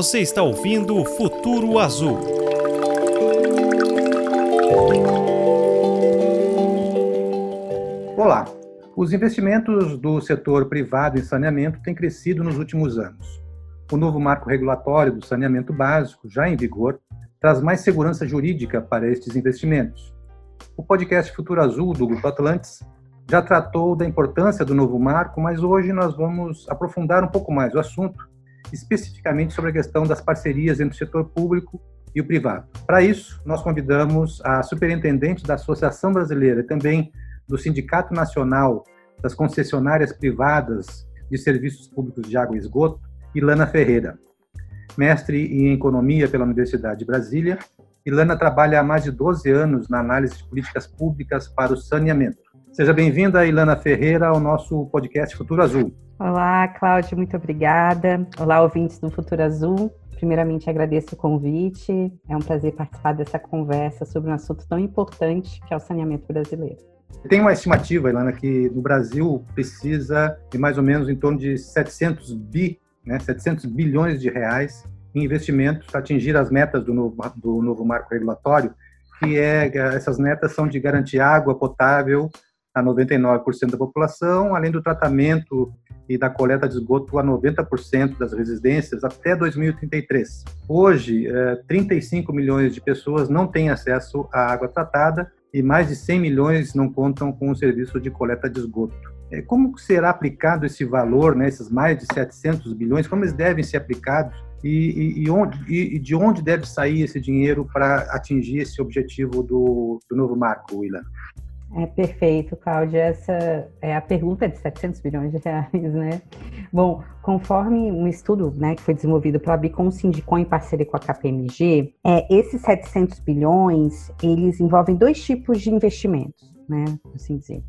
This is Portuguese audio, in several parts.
Você está ouvindo Futuro Azul. Olá. Os investimentos do setor privado em saneamento têm crescido nos últimos anos. O novo marco regulatório do saneamento básico, já em vigor, traz mais segurança jurídica para estes investimentos. O podcast Futuro Azul do Grupo Atlantis já tratou da importância do novo marco, mas hoje nós vamos aprofundar um pouco mais o assunto, especificamente sobre a questão das parcerias entre o setor público e o privado. Para isso, nós convidamos a superintendente da Associação Brasileira e também do Sindicato Nacional das Concessionárias Privadas de Serviços Públicos de Água e Esgoto, Ilana Ferreira. Mestre em Economia pela Universidade de Brasília, Ilana trabalha há mais de 12 anos na análise de políticas públicas para o saneamento. Seja bem-vinda, Ilana Ferreira, ao nosso podcast Futuro Azul. Olá, Cláudia, muito obrigada. Olá, ouvintes do Futuro Azul. Primeiramente, agradeço o convite. É um prazer participar dessa conversa sobre um assunto tão importante que é o saneamento brasileiro. Tem uma estimativa, Ilana, que no Brasil precisa de mais ou menos em torno de 700 bi, né, 700 bilhões de reais em investimentos para atingir as metas do novo, do novo marco regulatório, que é essas metas são de garantir água potável a 99% da população, além do tratamento e da coleta de esgoto a 90% das residências até 2033. Hoje, 35 é, milhões de pessoas não têm acesso à água tratada e mais de 100 milhões não contam com o serviço de coleta de esgoto. É, como será aplicado esse valor, né, esses mais de 700 bilhões, como eles devem ser aplicados e, e, onde, e de onde deve sair esse dinheiro para atingir esse objetivo do, do novo marco, William? É perfeito, Cláudia. Essa é a pergunta de 700 bilhões de reais, né? Bom, conforme um estudo né, que foi desenvolvido pela Bicom Sindicom em parceria com a KPMG, é, esses 700 bilhões, eles envolvem dois tipos de investimentos, né? Assim dizer.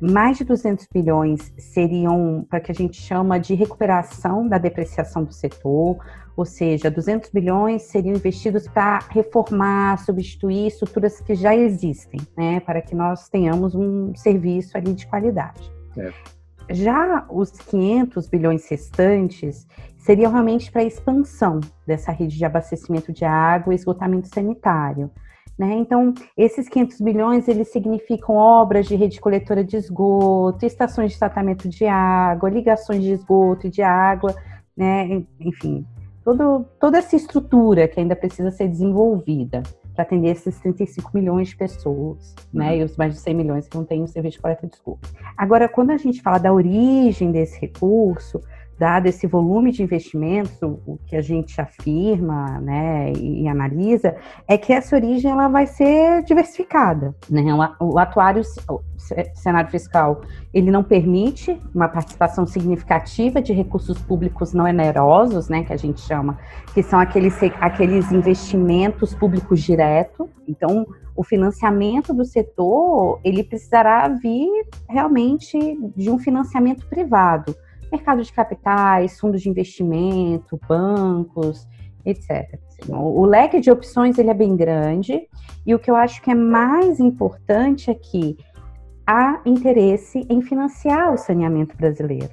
Mais de 200 bilhões seriam para que a gente chama de recuperação da depreciação do setor, ou seja, 200 bilhões seriam investidos para reformar, substituir estruturas que já existem, né, para que nós tenhamos um serviço ali de qualidade. É. Já os 500 bilhões restantes seriam realmente para a expansão dessa rede de abastecimento de água e esgotamento sanitário. Né? Então, esses 500 bilhões, eles significam obras de rede coletora de esgoto, estações de tratamento de água, ligações de esgoto e de água, né? enfim, todo, toda essa estrutura que ainda precisa ser desenvolvida para atender esses 35 milhões de pessoas, né, uhum. e os mais de 100 milhões que não têm o serviço de coleta de esgoto. Agora, quando a gente fala da origem desse recurso, dado esse volume de investimentos, o, que a gente afirma né, e, e, analisa, é que essa origem ela vai ser diversificada. Né? O, o atuário, o cenário fiscal, ele não permite uma participação significativa de recursos públicos não onerosos, né, que a gente chama, que são aqueles, aqueles investimentos públicos diretos. Então, o financiamento do setor, ele precisará vir realmente de um financiamento privado mercado de capitais, fundos de investimento, bancos, etc. O leque de opções ele é bem grande e o que eu acho que é mais importante é que há interesse em financiar o saneamento brasileiro.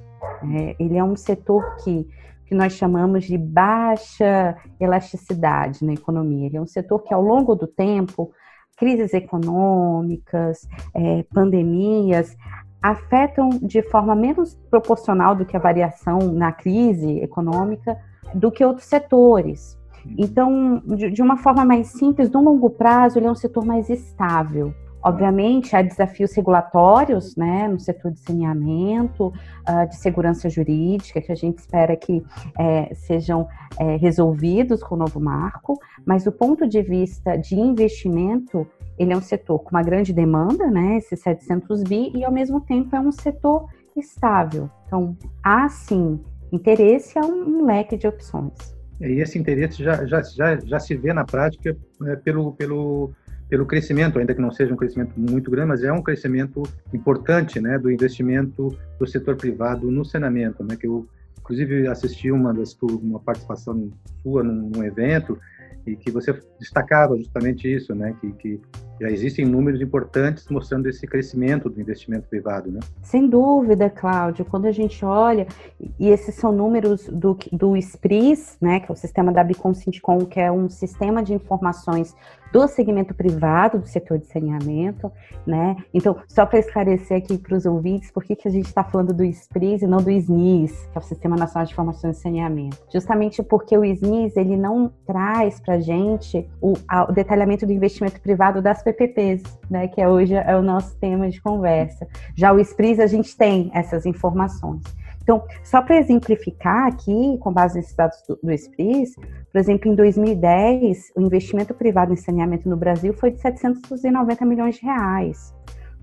É, ele é um setor que, que nós chamamos de baixa elasticidade na economia. Ele é um setor que, ao longo do tempo, crises econômicas, é, pandemias, afetam de forma menos proporcional do que a variação na crise econômica do que outros setores. Então, de, uma forma mais simples, no longo prazo, ele é um setor mais estável. Obviamente, há desafios regulatórios né, no setor de saneamento, uh, de segurança jurídica, que a gente espera que é, sejam é, resolvidos com o novo marco, mas do ponto de vista de investimento, ele é um setor com uma grande demanda, né, esses 700 bi, e ao mesmo tempo é um setor estável. Então, há sim interesse, há um, um leque de opções. E esse interesse já, já, já, já se vê na prática é, pelo, pelo, pelo crescimento, ainda que não seja um crescimento muito grande, mas é um crescimento importante né, do investimento do setor privado no saneamento. Né, que eu, inclusive, assisti uma, das, uma participação sua num, num evento e que você destacava justamente isso, né, que, que já existem números importantes mostrando esse crescimento do investimento privado, né? Sem dúvida, Cláudio. Quando a gente olha, e esses são números do, do SPRIS, né, que é o sistema da Bicom Sindicom, que é um sistema de informações do segmento privado do setor de saneamento, né? Então, só para esclarecer aqui para os ouvintes, por que, que a gente está falando do SPRIS e não do SNIS, que é o Sistema Nacional de Informações de Saneamento? Justamente porque o SNIS, ele não traz para a gente o, o detalhamento do investimento privado das PPPs, né? Que é hoje é o nosso tema de conversa. Já o SPRIS, a gente tem essas informações. Então, só para exemplificar aqui, com base nesses dados do, do SPRIS, por exemplo, em 2010, o investimento privado em saneamento no Brasil foi de 790 milhões de reais.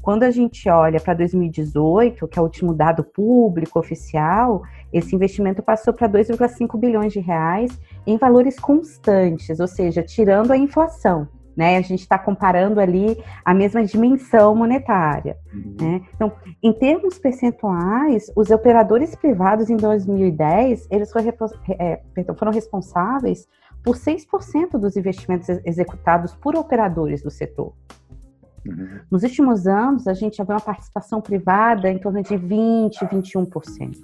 Quando a gente olha para 2018, que é o último dado público oficial, esse investimento passou para 2,5 bilhões de reais em valores constantes, ou seja, tirando a inflação né? A gente está comparando ali a mesma dimensão monetária. Uhum. Né? Então, em termos percentuais, os operadores privados em 2010 eles foram, é, foram responsáveis por 6% dos investimentos executados por operadores do setor. Uhum. Nos últimos anos, a gente já vê uma participação privada em torno de 20%, 21%.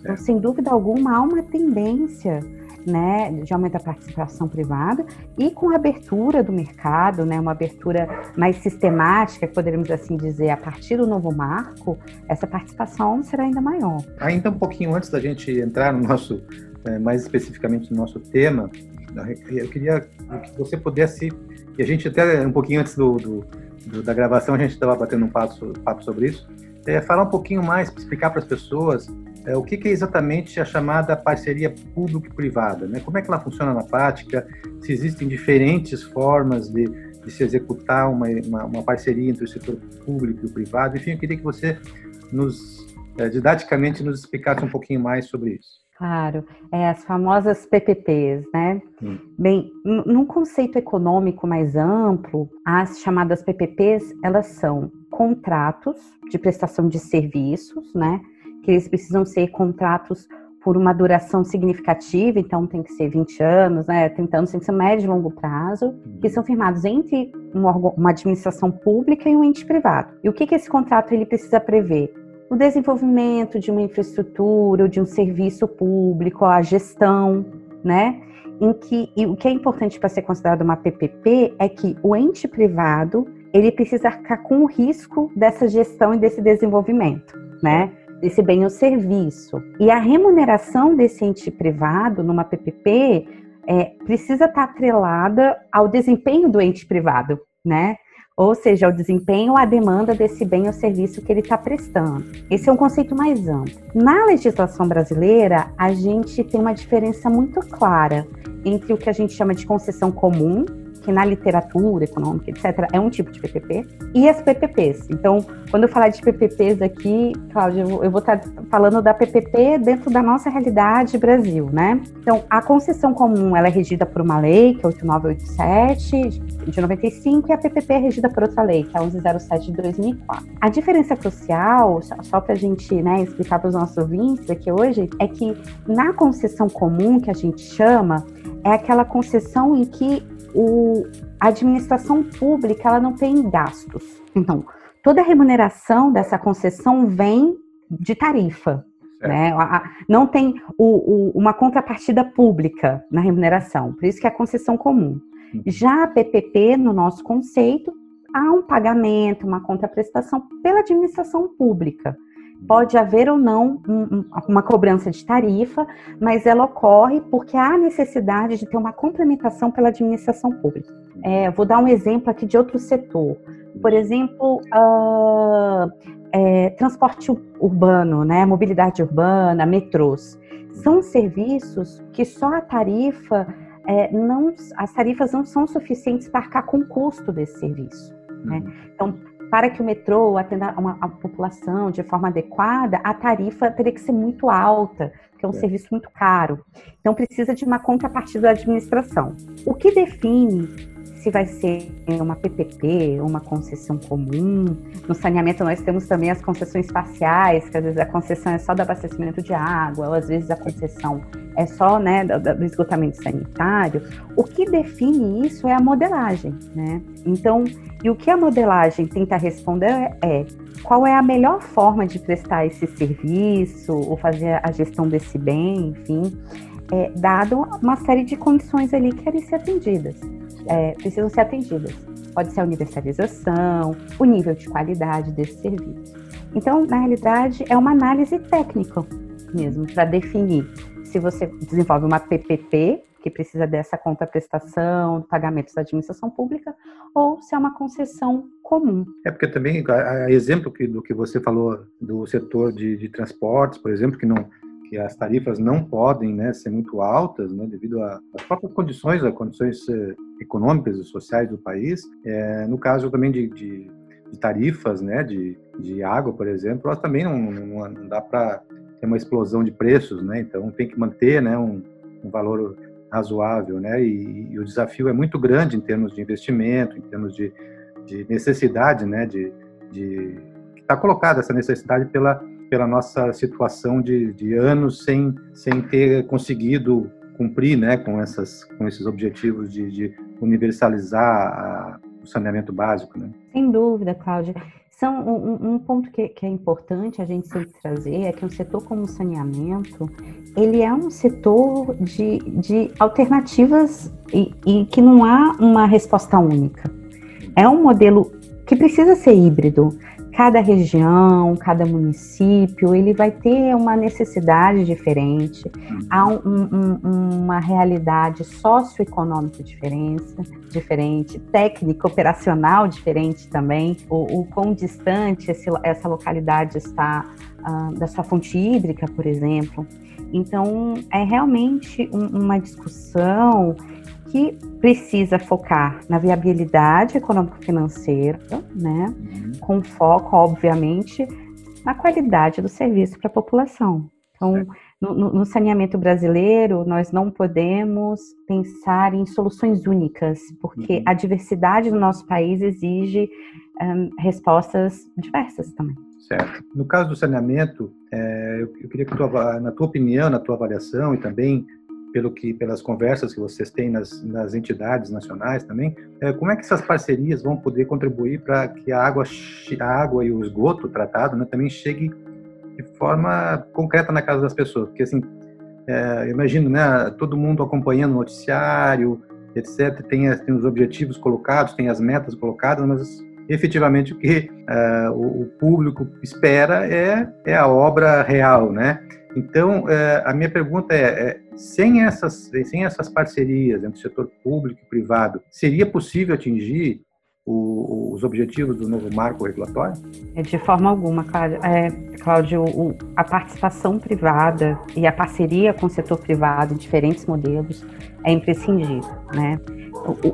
Então, sem dúvida alguma, há uma tendência né, de aumento da participação privada e com a abertura do mercado, né, uma abertura mais sistemática, poderíamos assim dizer, a partir do novo marco, essa participação será ainda maior. Ainda um pouquinho antes da gente entrar no nosso, é, mais especificamente no nosso tema, eu queria que você pudesse, e a gente até um pouquinho antes do, do, do da gravação, a gente estava batendo um papo, papo sobre isso, é, falar um pouquinho mais, explicar para as pessoas é, o que, que, é exatamente a chamada parceria público-privada, né? Como é que ela funciona na prática? Se existem diferentes formas de, de se executar uma, uma, uma, parceria entre o setor público e o privado? Enfim, eu queria que você nos é, didaticamente nos explicasse um pouquinho mais sobre isso. Claro, é, as famosas PPPs, né? Hum. Bem, num conceito econômico mais amplo, as chamadas PPPs, elas são contratos de prestação de serviços, né? Que eles precisam ser contratos por uma duração significativa, então tem que ser 20 anos, né, 30 anos, tem que ser médio e longo prazo, que são firmados entre um uma administração pública e um ente privado. E o que, que esse contrato ele precisa prever? O desenvolvimento de uma infraestrutura, ou de um serviço público, a gestão, né? Em que, o que é importante para ser considerado uma PPP é que o ente privado ele precisa arcar com o risco dessa gestão e desse desenvolvimento, né? Desse bem ou serviço. E a remuneração desse ente privado numa PPP é, precisa estar atrelada ao desempenho do ente privado, né? Ou seja, ao desempenho, à demanda desse bem ou serviço que ele está prestando. Esse é um conceito mais amplo. Na legislação brasileira, a gente tem uma diferença muito clara entre o que a gente chama de concessão comum, que na literatura econômica, etc., é um tipo de PPP, e as PPPs. Então, quando eu falar de PPPs aqui, Cláudia, eu vou estar falando da PPP dentro da nossa realidade Brasil, né? Então, a concessão comum, ela é regida por uma lei, que é 8987, de 95, e a PPP é regida por outra lei, que é 1107 de 2004. A diferença crucial, só para a gente né, explicar para os nossos ouvintes aqui hoje, é que na concessão comum, que a gente chama, é aquela concessão em que o, a administração pública ela não tem gastos. Então, toda a remuneração dessa concessão vem de tarifa. Né? Não tem o, o, uma contrapartida pública na remuneração, por isso que é a concessão comum. Uhum. Já a PPP, no nosso conceito, há um pagamento, uma contraprestação pela administração pública. Pode haver ou não um, uma cobrança de tarifa, mas ela ocorre porque há necessidade de ter uma complementação pela administração pública. É, vou dar um exemplo aqui de outro setor. Por exemplo, uh, é, transporte urbano, né, mobilidade urbana, metrôs. São serviços que só a tarifa é, não, as tarifas não são suficientes para arcar com o custo desse serviço. Né? Uhum. Então, para que o metrô atenda uma, a população de forma adequada, a tarifa teria que ser muito alta, porque é um é. serviço muito caro. Então, precisa de uma contrapartida da administração. O que define se vai ser uma PPP, uma concessão comum. No saneamento nós temos também as concessões parciais, que às vezes a concessão é só do abastecimento de água, ou às vezes a concessão é só né, do, esgotamento sanitário. O que define isso é a modelagem, né? Então, e o que a modelagem tenta responder é qual é a melhor forma de prestar esse serviço ou fazer a gestão desse bem, enfim, é, dado uma série de condições ali que querem ser atendidas, é, precisam ser atendidas. Pode ser a universalização, o nível de qualidade desse serviço. Então, na realidade, é uma análise técnica mesmo para definir se você desenvolve uma PPP, que precisa dessa contraprestação, pagamentos da administração pública, ou se é uma concessão comum. É porque também, a, a exemplo que, do que você falou do setor de, de transportes, por exemplo, que não que as tarifas não podem né, ser muito altas, né, devido às próprias condições, às condições eh, econômicas e sociais do país. É, no caso também de, de, de tarifas né, de, de água, por exemplo, elas também não, não, não dá para ter uma explosão de preços, né? Então tem que manter né, um, um valor razoável, né? E, e, o desafio é muito grande em termos de investimento, em termos de, de necessidade, né? De, de está colocada essa necessidade pela pela nossa situação de, de anos sem sem ter conseguido cumprir, né? Com essas com esses objetivos de, de universalizar a, o saneamento básico, né? Sem dúvida, Cláudia. São um, um ponto que, que, é importante a gente sempre trazer é que um setor como o saneamento ele é um setor de, de alternativas e, e que não há uma resposta única. É um modelo que precisa ser híbrido cada região, cada município, ele vai ter uma necessidade diferente, há um, um, uma realidade socioeconômica diferente, diferente, técnica, operacional diferente também, o, o quão distante esse, essa localidade está uh, da sua fonte hídrica, por exemplo. Então, é realmente um, uma discussão que precisa focar na viabilidade econômico-financeira, né, uhum. com foco, obviamente, na qualidade do serviço para a população. Então, no, no, saneamento brasileiro, nós não podemos pensar em soluções únicas, porque uhum. a diversidade do nosso país exige um, respostas diversas também. Certo. No caso do saneamento, é, eu, eu, queria que, tua, na tua opinião, na tua avaliação e também pelo que pelas conversas que vocês têm nas, nas entidades nacionais também, é, como é que essas parcerias vão poder contribuir para que a água, a água e o esgoto tratado né, também chegue de forma concreta na casa das pessoas? Porque assim, é, imagino, né, todo mundo acompanhando o noticiário, etc. Tem, tem os objetivos colocados, tem as metas colocadas, mas efetivamente o que uh, o, público espera é, é a obra real, né? Então, é, a minha pergunta é, é, sem, essas, sem essas parcerias entre o setor público e privado, seria possível atingir o, os objetivos do novo marco regulatório? É, de forma alguma, Cláudio. É, Cláudio o, a participação privada e a parceria com o setor privado em diferentes modelos é imprescindível, né?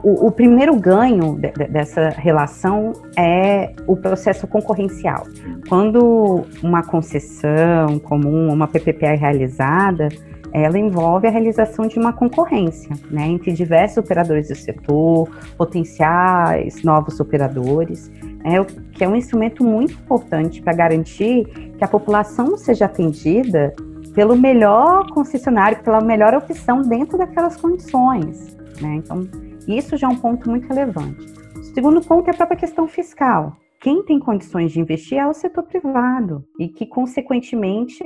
O, o, primeiro ganho de, dessa relação é o processo concorrencial. Quando uma concessão comum, uma PPP é realizada, ela envolve a realização de uma concorrência né, entre diversos operadores do setor, potenciais novos operadores, né, que é um instrumento muito importante para garantir que a população seja atendida pelo melhor concessionário, pela melhor opção dentro daquelas condições. Né? Então, isso já é um ponto muito relevante. O segundo ponto é a própria questão fiscal. Quem tem condições de investir é o setor privado e que, consequentemente,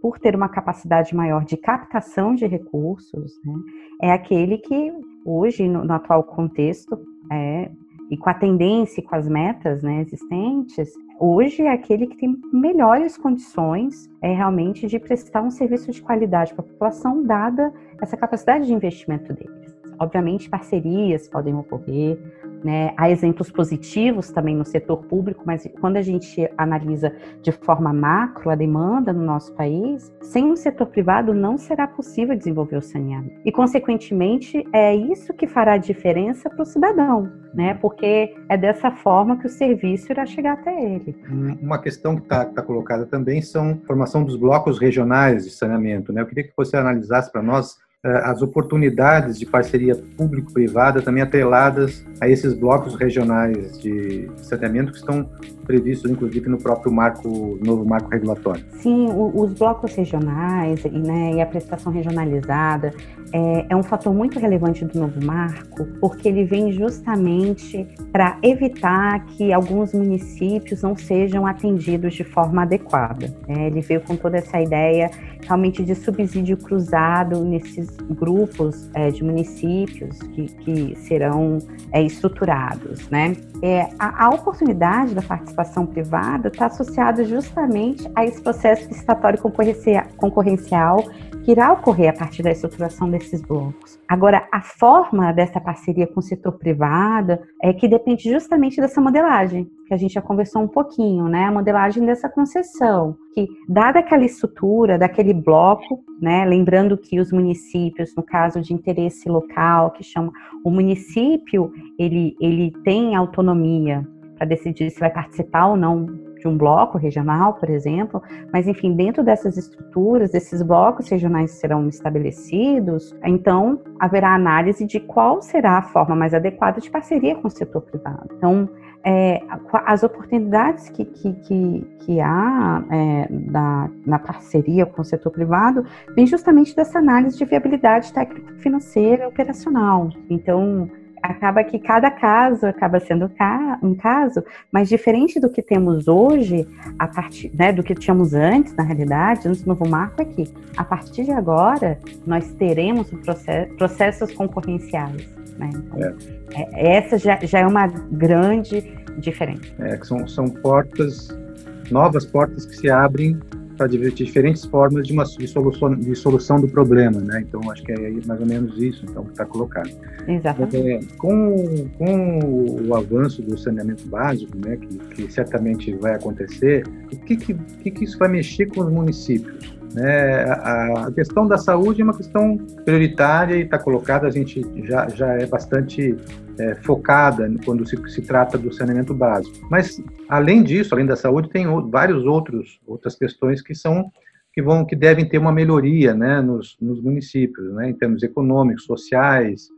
por ter uma capacidade maior de captação de recursos, né, é aquele que hoje, no, no atual contexto, é, e com a tendência e com as metas né, existentes, hoje é aquele que tem melhores condições é, realmente de prestar um serviço de qualidade para a população, dada essa capacidade de investimento deles. Obviamente, parcerias podem ocorrer, né? Há exemplos positivos também no setor público, mas quando a gente analisa de forma macro a demanda no nosso país, sem um setor privado não será possível desenvolver o saneamento. E, consequentemente, é isso que fará diferença para o cidadão, né? porque é dessa forma que o serviço irá chegar até ele. Uma questão que está tá colocada também são a formação dos blocos regionais de saneamento. Né? Eu queria que você analisasse para nós as oportunidades de parceria público-privada também atreladas a esses blocos regionais de saneamento que estão previstos, inclusive, no próprio marco, novo marco regulatório. Sim, os blocos regionais né, e a prestação regionalizada é, é um fator muito relevante do novo marco, porque ele vem justamente para evitar que alguns municípios não sejam atendidos de forma adequada. É, ele veio com toda essa ideia realmente de subsídio cruzado nesses grupos é, de municípios que, que serão é, estruturados, né? É, a, a, oportunidade da participação privada está associada justamente a esse processo licitatório concorrencial que irá ocorrer a partir da estruturação desses blocos. Agora, a forma dessa parceria com o setor privado é que depende justamente dessa modelagem, que a gente já conversou um pouquinho, né? A modelagem dessa concessão, que dada aquela estrutura, daquele bloco, né? Lembrando que os municípios, no caso de interesse local, que chama o município, ele, ele tem autonomia para decidir se vai participar ou não de um bloco regional, por exemplo, mas enfim, dentro dessas estruturas, desses blocos regionais serão estabelecidos, então haverá análise de qual será a forma mais adequada de parceria com o setor privado. Então, é, as oportunidades que, que, que, que há é, da, na parceria com o setor privado vem justamente dessa análise de viabilidade técnico financeira e operacional. Então, acaba que cada caso acaba sendo um caso, mas diferente do que temos hoje, a partir, né, do que tínhamos antes, na realidade, antes do novo marco é que, a partir de agora, nós teremos processo, processos concorrenciais. Né? Então, é. É, essa já, já é uma grande diferença. É, que são, são portas, novas portas que se abrem para diferentes formas de uma de solução, de solução do problema, né? Então acho que é mais ou menos isso então que está colocado. Exatamente. É, com, com o avanço do saneamento básico, né, que, que certamente vai acontecer, o que que, que que isso vai mexer com os municípios? Né? A, questão da saúde é uma questão prioritária e está colocada, a gente já, já é bastante é, focada quando se, se, trata do saneamento básico. Mas, além disso, além da saúde, tem o, vários outros outras questões que são que vão que devem ter uma melhoria né, nos, nos municípios, né, em termos econômicos, sociais,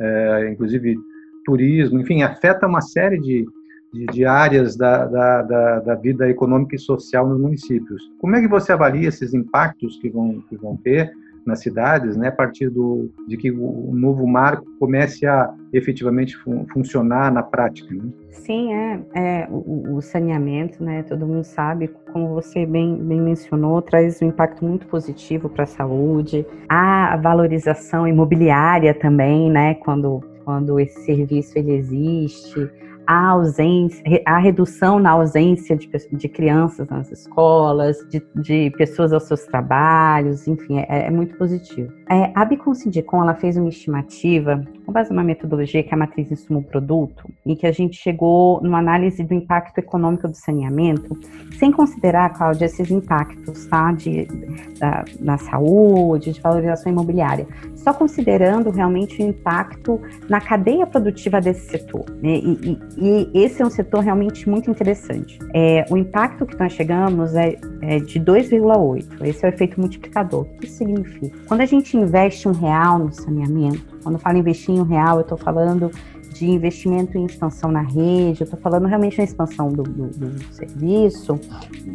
é, inclusive turismo, enfim, afeta uma série de, de, de áreas da, da, da, da, vida econômica e social nos municípios. Como é que você avalia esses impactos que vão, que vão ter nas cidades, né, a partir do, de que o novo marco comece a efetivamente fun funcionar na prática? Né? Sim, é, é o, o, saneamento, né, todo mundo sabe, como você bem, bem mencionou, traz um impacto muito positivo para a saúde, a valorização imobiliária também, né, quando, quando esse serviço ele existe, a ausência, a redução na ausência de, de crianças nas escolas, de, de, pessoas aos seus trabalhos, enfim, é, é muito positivo. É, a Bicom Sindicom, ela fez uma estimativa com base numa metodologia que é a matriz insumo-produto, em que a gente chegou numa análise do impacto econômico do saneamento, sem considerar, Cláudia, esses impactos tá, de, da, na saúde, de valorização imobiliária, só considerando realmente o impacto na cadeia produtiva desse setor. Né? E, e, e, esse é um setor realmente muito interessante. É, o impacto que nós chegamos é, é de 2,8. Esse é o efeito multiplicador. O que isso significa? Quando a gente investe um real no saneamento, quando eu falo investir em um real, eu estou falando de investimento em expansão na rede, eu estou falando realmente na expansão do, do, do, serviço,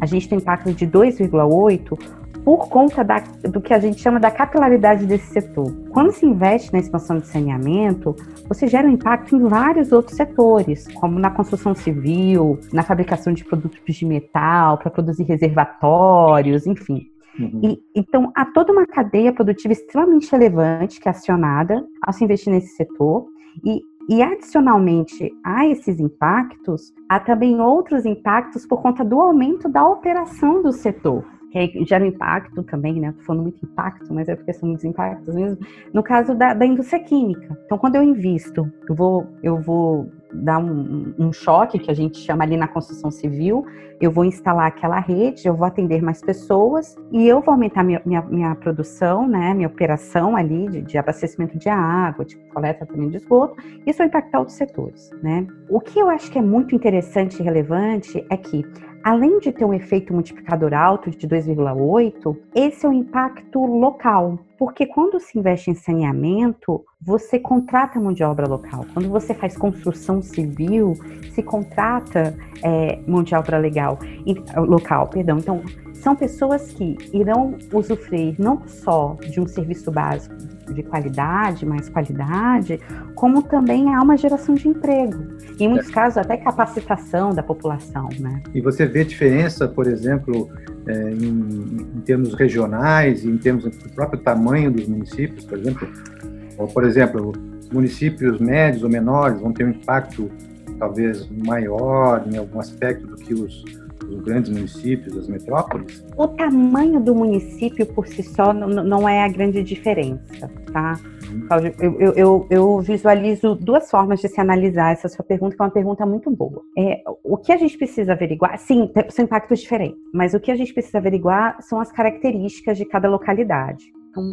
a gente tem impacto de 2,8 por conta da, do que a gente chama da capilaridade desse setor. Quando se investe na expansão de saneamento, você gera um impacto em vários outros setores, como na construção civil, na fabricação de produtos de metal, para produzir reservatórios, enfim. Uhum. E, então, há toda uma cadeia produtiva extremamente relevante que é acionada ao se investir nesse setor. E, e, adicionalmente a esses impactos, há também outros impactos por conta do aumento da operação do setor que gera um impacto também, né? Estou falando muito impacto, mas é porque são muitos impactos mesmo. No caso da, da indústria química. Então, quando eu invisto, eu vou, eu vou dar um, um, choque, que a gente chama ali na construção civil, eu vou instalar aquela rede, eu vou atender mais pessoas e eu vou aumentar minha, minha, minha produção, né, minha operação ali de, de, abastecimento de água, de coleta também de esgoto, isso vai impactar outros setores, né. O que eu acho que é muito interessante e relevante é que além de ter um efeito multiplicador alto de 2,8, esse é o impacto local. Porque quando se investe em saneamento, você contrata mão de obra local. Quando você faz construção civil, se contrata é, mão de obra legal, local, perdão. Então, são pessoas que irão usufruir não só de um serviço básico de qualidade, mais qualidade, como também há uma geração de emprego. Em muitos é. casos, até capacitação da população. Né? E você vê diferença, por exemplo, é, em, em, termos regionais e em termos do próprio tamanho dos municípios, por exemplo? Ou, por exemplo, municípios médios ou menores vão ter um impacto talvez maior em algum aspecto do que os os grandes municípios, as metrópoles? O tamanho do município por si só não, não é a grande diferença, tá? Uhum. Eu, eu, eu, eu, visualizo duas formas de se analisar essa sua pergunta, que é uma pergunta muito boa. É, o que a gente precisa averiguar, sim, são impactos diferentes, mas o que a gente precisa averiguar são as características de cada localidade. Então,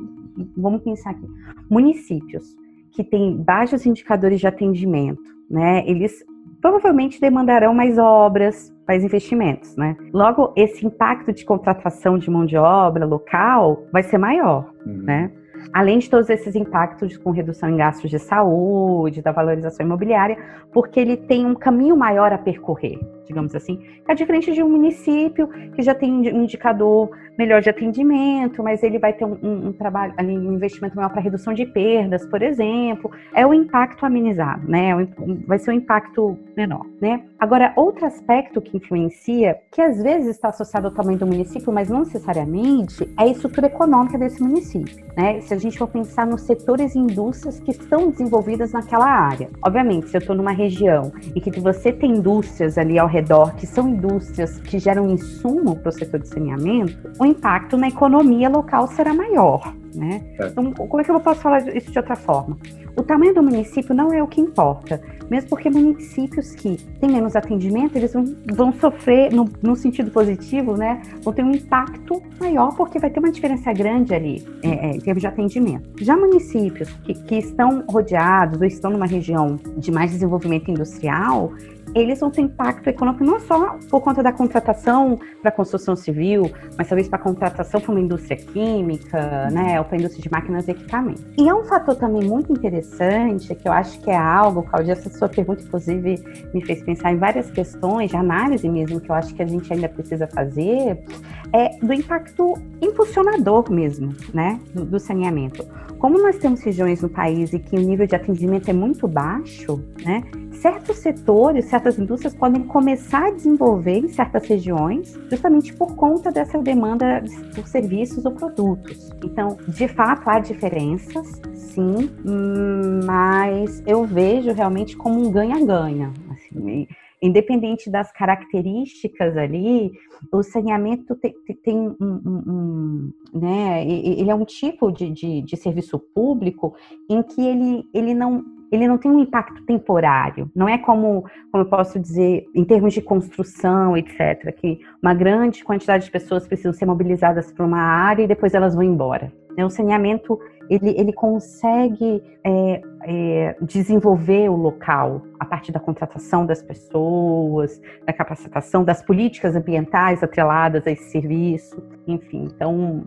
vamos pensar aqui. Municípios que têm baixos indicadores de atendimento, né? Eles provavelmente demandarão mais obras, mais investimentos, né? Logo, esse impacto de contratação de mão de obra local vai ser maior, uhum. né? Além de todos esses impactos com redução em gastos de saúde, da valorização imobiliária, porque ele tem um caminho maior a percorrer, digamos assim. É diferente de um município que já tem um indicador melhor de atendimento, mas ele vai ter um, um, um trabalho, um investimento maior para redução de perdas, por exemplo. É o impacto amenizado, né? É vai ser um impacto menor, né? Agora, outro aspecto que influencia, que às vezes está associado ao tamanho do município, mas não necessariamente, é a estrutura econômica desse município, né? Se a gente for pensar nos setores e indústrias que estão desenvolvidas naquela área. Obviamente, se eu estou numa região e que você tem indústrias ali ao redor que são indústrias que geram insumo para o setor de saneamento, o impacto na economia local será maior. Né? Então, como é que eu posso falar isso de outra forma? O tamanho do município não é o que importa, mesmo porque municípios que têm menos atendimento, eles vão, vão sofrer, no, no, sentido positivo, né, vão ter um impacto maior, porque vai ter uma diferença grande ali é, é, em termos de atendimento. Já municípios que, que estão rodeados ou estão numa região de mais desenvolvimento industrial, eles vão ter impacto econômico não só por conta da contratação para a construção civil, mas talvez para a contratação para uma indústria química, né, ou para a indústria de máquinas e equipamentos. E é um fator também muito interessante, que eu acho que é algo, Claudia, essa sua pergunta, inclusive, me fez pensar em várias questões de análise mesmo, que eu acho que a gente ainda precisa fazer, é do impacto impulsionador mesmo, né, do, do saneamento. Como nós temos regiões no país e que o nível de atendimento é muito baixo, né, certos setores, certas indústrias podem começar a desenvolver em certas regiões, justamente por conta dessa demanda por serviços ou produtos. Então, de fato, há diferenças, sim, mas eu vejo realmente como um ganha-ganha. Assim, independente das características ali, o saneamento tem, tem um, um, um, né, ele é um tipo de, de, de serviço público em que ele, ele não ele não tem um impacto temporário. Não é como, como eu posso dizer, em termos de construção, etc., que uma grande quantidade de pessoas precisam ser mobilizadas para uma área e depois elas vão embora. O saneamento ele, ele consegue é, é, desenvolver o local a partir da contratação das pessoas, da capacitação, das políticas ambientais atreladas a esse serviço, enfim. Então,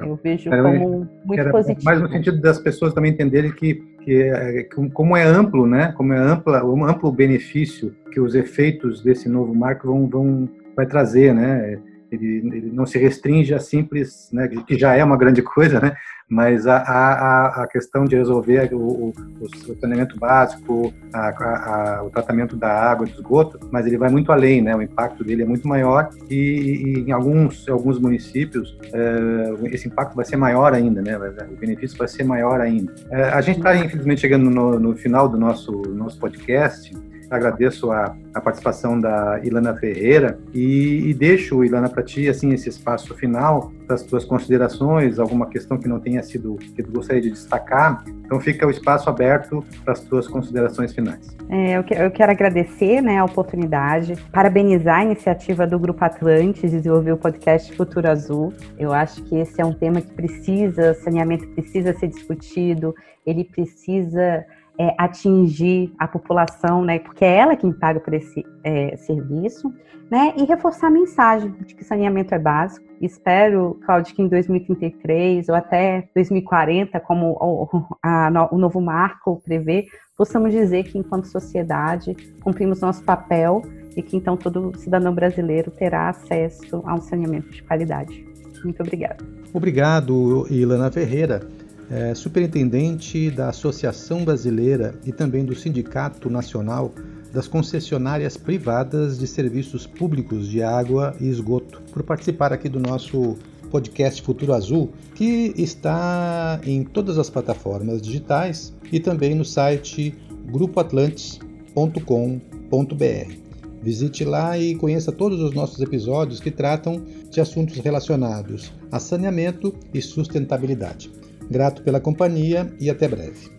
eu vejo como muito positivo. Mais no sentido das pessoas também entenderem que, que, é, que, como é amplo, né? Como é ampla, um amplo benefício que os efeitos desse novo marco vão, vão vai trazer, né? Ele, ele não se restringe a simples, né? Que já é uma grande coisa, né? mas a, a, a questão de resolver o, o, o saneamento básico, a, a, o tratamento da água, do esgoto, mas ele vai muito além, né? O impacto dele é muito maior e, e em alguns, alguns municípios é, esse impacto vai ser maior ainda, né? O benefício vai ser maior ainda. É, a gente está infelizmente chegando no, no final do nosso nosso podcast. Agradeço a, a participação da Ilana Ferreira e, e deixo, Ilana, para ti assim esse espaço final das tuas considerações, alguma questão que não tenha sido que tu gostaria de destacar. Então fica o espaço aberto para as tuas considerações finais. É, eu, que, eu, quero agradecer né, a oportunidade, parabenizar a iniciativa do Grupo Atlante de desenvolver o podcast Futuro Azul. Eu acho que esse é um tema que precisa, saneamento precisa ser discutido, ele precisa é, atingir a população, né, porque é ela quem paga por esse é, serviço, né, e reforçar a mensagem de que saneamento é básico. Espero, Claudio, que em 2033 ou até 2040, como o, a, o novo marco prevê, possamos dizer que, enquanto sociedade, cumprimos nosso papel e que então todo cidadão brasileiro terá acesso a um saneamento de qualidade. Muito obrigada. Obrigado, Ilana Ferreira é, superintendente da Associação Brasileira e também do Sindicato Nacional das Concessionárias Privadas de Serviços Públicos de Água e Esgoto, por participar aqui do nosso podcast Futuro Azul, que está em todas as plataformas digitais e também no site grupoatlantes.com.br. Visite lá e conheça todos os nossos episódios que tratam de assuntos relacionados a saneamento e sustentabilidade. Grato pela companhia e até breve.